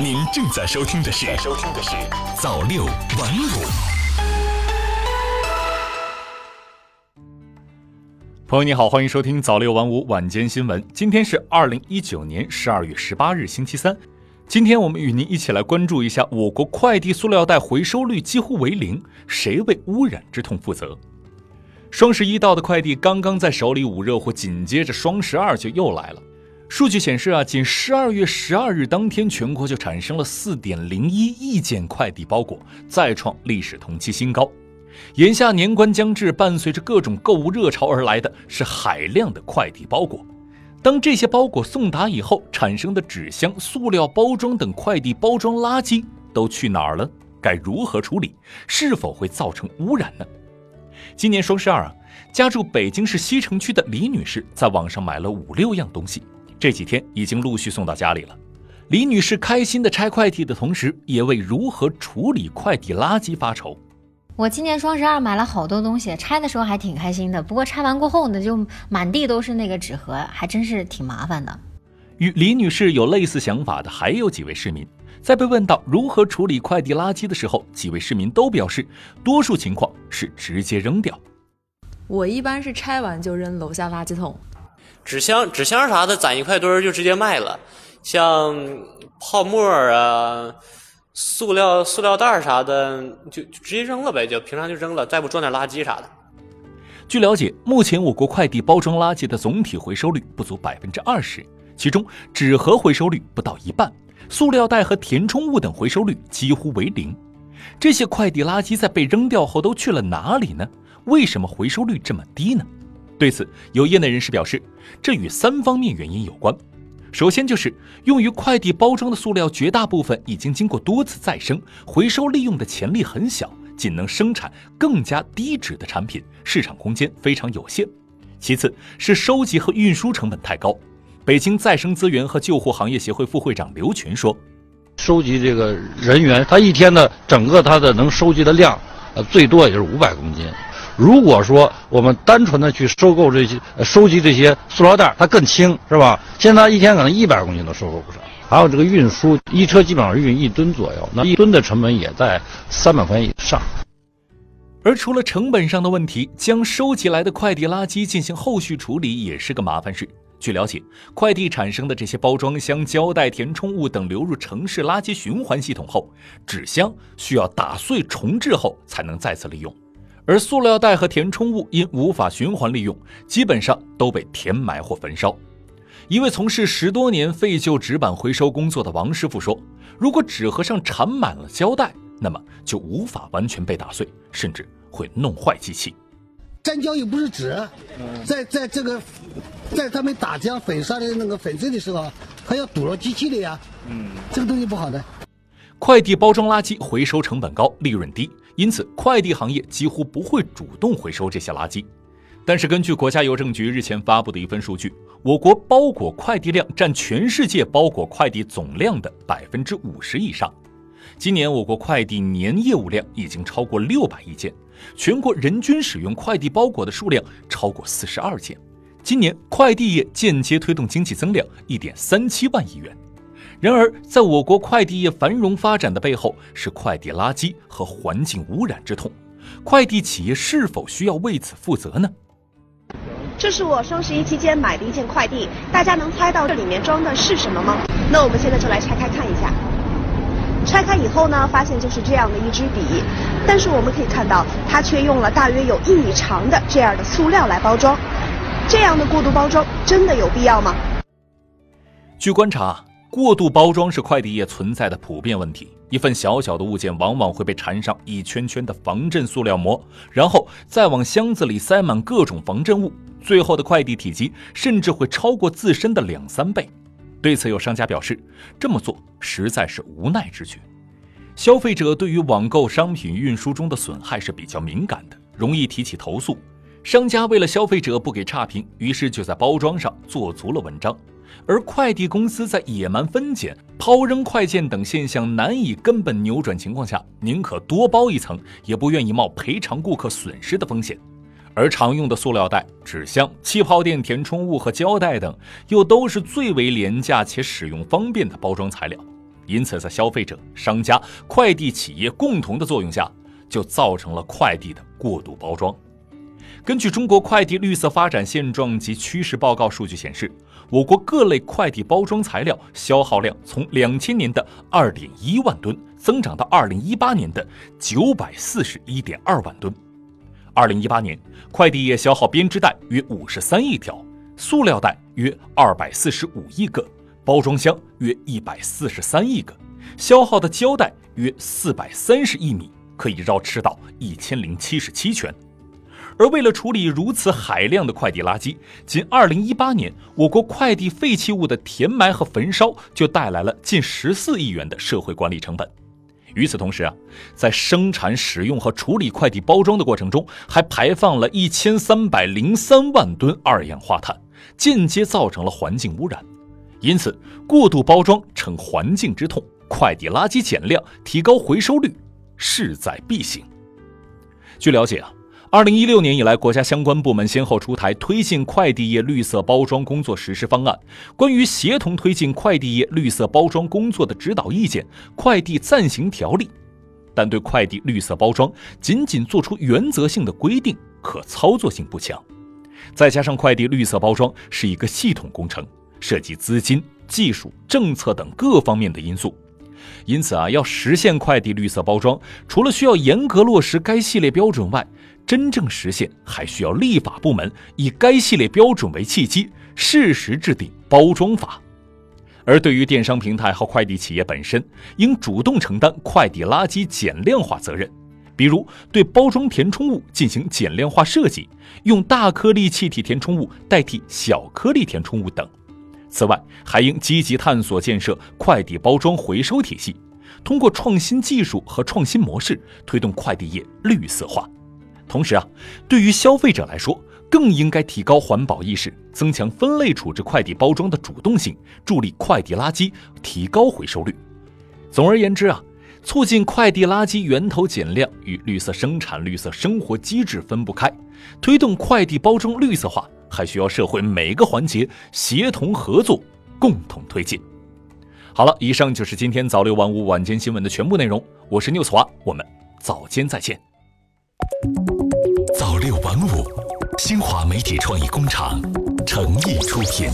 您正在收听的是《收听的是早六晚五》。朋友你好，欢迎收听早六晚五晚间新闻。今天是二零一九年十二月十八日，星期三。今天我们与您一起来关注一下我国快递塑料袋回收率几乎为零，谁为污染之痛负责？双十一到的快递刚刚在手里捂热乎，紧接着双十二就又来了。数据显示啊，仅十二月十二日当天，全国就产生了四点零一亿件快递包裹，再创历史同期新高。眼下年关将至，伴随着各种购物热潮而来的是海量的快递包裹。当这些包裹送达以后，产生的纸箱、塑料包装等快递包装垃圾都去哪儿了？该如何处理？是否会造成污染呢？今年双十二啊，家住北京市西城区的李女士在网上买了五六样东西。这几天已经陆续送到家里了。李女士开心的拆快递的同时，也为如何处理快递垃圾发愁。我今年双十二买了好多东西，拆的时候还挺开心的。不过拆完过后呢，就满地都是那个纸盒，还真是挺麻烦的。与李女士有类似想法的还有几位市民，在被问到如何处理快递垃圾的时候，几位市民都表示，多数情况是直接扔掉。我一般是拆完就扔楼下垃圾桶。纸箱、纸箱啥的攒一块堆儿就直接卖了，像泡沫啊、塑料塑料袋啥的就就直接扔了呗，就平常就扔了，再不装点垃圾啥的。据了解，目前我国快递包装垃圾的总体回收率不足百分之二十，其中纸盒回收率不到一半，塑料袋和填充物等回收率几乎为零。这些快递垃圾在被扔掉后都去了哪里呢？为什么回收率这么低呢？对此，有业内人士表示，这与三方面原因有关。首先，就是用于快递包装的塑料绝大部分已经经过多次再生，回收利用的潜力很小，仅能生产更加低脂的产品，市场空间非常有限。其次，是收集和运输成本太高。北京再生资源和救护行业协会副会长刘群说：“收集这个人员，他一天的整个他的能收集的量，呃，最多也就是五百公斤。”如果说我们单纯的去收购这些、收集这些塑料袋，它更轻，是吧？现在一天可能一百公斤都收购不上。还有这个运输，一车基本上运一吨左右，那一吨的成本也在三百块钱以上。而除了成本上的问题，将收集来的快递垃圾进行后续处理也是个麻烦事。据了解，快递产生的这些包装箱、胶带、填充物等流入城市垃圾循环系统后，纸箱需要打碎重制后才能再次利用。而塑料袋和填充物因无法循环利用，基本上都被填埋或焚烧。一位从事十多年废旧纸板回收工作的王师傅说：“如果纸盒上缠满了胶带，那么就无法完全被打碎，甚至会弄坏机器。粘胶又不是纸，在在这个在他们打浆粉刷的那个粉碎的时候，还要堵了机器的呀。嗯，这个东西不好的。快递包装垃圾回收成本高，利润低。”因此，快递行业几乎不会主动回收这些垃圾。但是，根据国家邮政局日前发布的一份数据，我国包裹快递量占全世界包裹快递总量的百分之五十以上。今年，我国快递年业务量已经超过六百亿件，全国人均使用快递包裹的数量超过四十二件。今年，快递业间接推动经济增量一点三七万亿元。然而，在我国快递业繁荣发展的背后，是快递垃圾和环境污染之痛。快递企业是否需要为此负责呢？这是我双十一期间买的一件快递，大家能猜到这里面装的是什么吗？那我们现在就来拆开看一下。拆开以后呢，发现就是这样的一支笔，但是我们可以看到，它却用了大约有一米长的这样的塑料来包装。这样的过度包装真的有必要吗？据观察。过度包装是快递业存在的普遍问题。一份小小的物件往往会被缠上一圈圈的防震塑料膜，然后再往箱子里塞满各种防震物，最后的快递体积甚至会超过自身的两三倍。对此，有商家表示，这么做实在是无奈之举。消费者对于网购商品运输中的损害是比较敏感的，容易提起投诉。商家为了消费者不给差评，于是就在包装上做足了文章。而快递公司在野蛮分拣、抛扔快件等现象难以根本扭转情况下，宁可多包一层，也不愿意冒赔偿顾客损失的风险。而常用的塑料袋、纸箱、气泡垫、填充物和胶带等，又都是最为廉价且使用方便的包装材料。因此，在消费者、商家、快递企业共同的作用下，就造成了快递的过度包装。根据中国快递绿色发展现状及趋势报告数据显示，我国各类快递包装材料消耗量从两千年的二点一万吨增长到二零一八年的九百四十一点二万吨。二零一八年，快递业消耗编织袋约五十三亿条，塑料袋约二百四十五亿个，包装箱约一百四十三亿个，消耗的胶带约四百三十亿米，可以绕赤道一千零七十七圈。而为了处理如此海量的快递垃圾，仅2018年，我国快递废弃物的填埋和焚烧就带来了近14亿元的社会管理成本。与此同时啊，在生产、使用和处理快递包装的过程中，还排放了一千三百零三万吨二氧化碳，间接造成了环境污染。因此，过度包装成环境之痛，快递垃圾减量、提高回收率势在必行。据了解啊。二零一六年以来，国家相关部门先后出台推进快递业绿色包装工作实施方案、关于协同推进快递业绿色包装工作的指导意见、快递暂行条例，但对快递绿色包装仅仅作出原则性的规定，可操作性不强。再加上快递绿色包装是一个系统工程，涉及资金、技术、政策等各方面的因素，因此啊，要实现快递绿色包装，除了需要严格落实该系列标准外，真正实现，还需要立法部门以该系列标准为契机，适时制定包装法。而对于电商平台和快递企业本身，应主动承担快递垃圾减量化责任，比如对包装填充物进行减量化设计，用大颗粒气体填充物代替小颗粒填充物等。此外，还应积极探索建设快递包装回收体系，通过创新技术和创新模式，推动快递业绿色化。同时啊，对于消费者来说，更应该提高环保意识，增强分类处置快递包装的主动性，助力快递垃圾提高回收率。总而言之啊，促进快递垃圾源头减量与绿色生产、绿色生活机制分不开。推动快递包装绿色化，还需要社会每个环节协同合作，共同推进。好了，以上就是今天早六晚五晚间新闻的全部内容。我是六华，我们早间再见。新华媒体创意工厂诚意出品。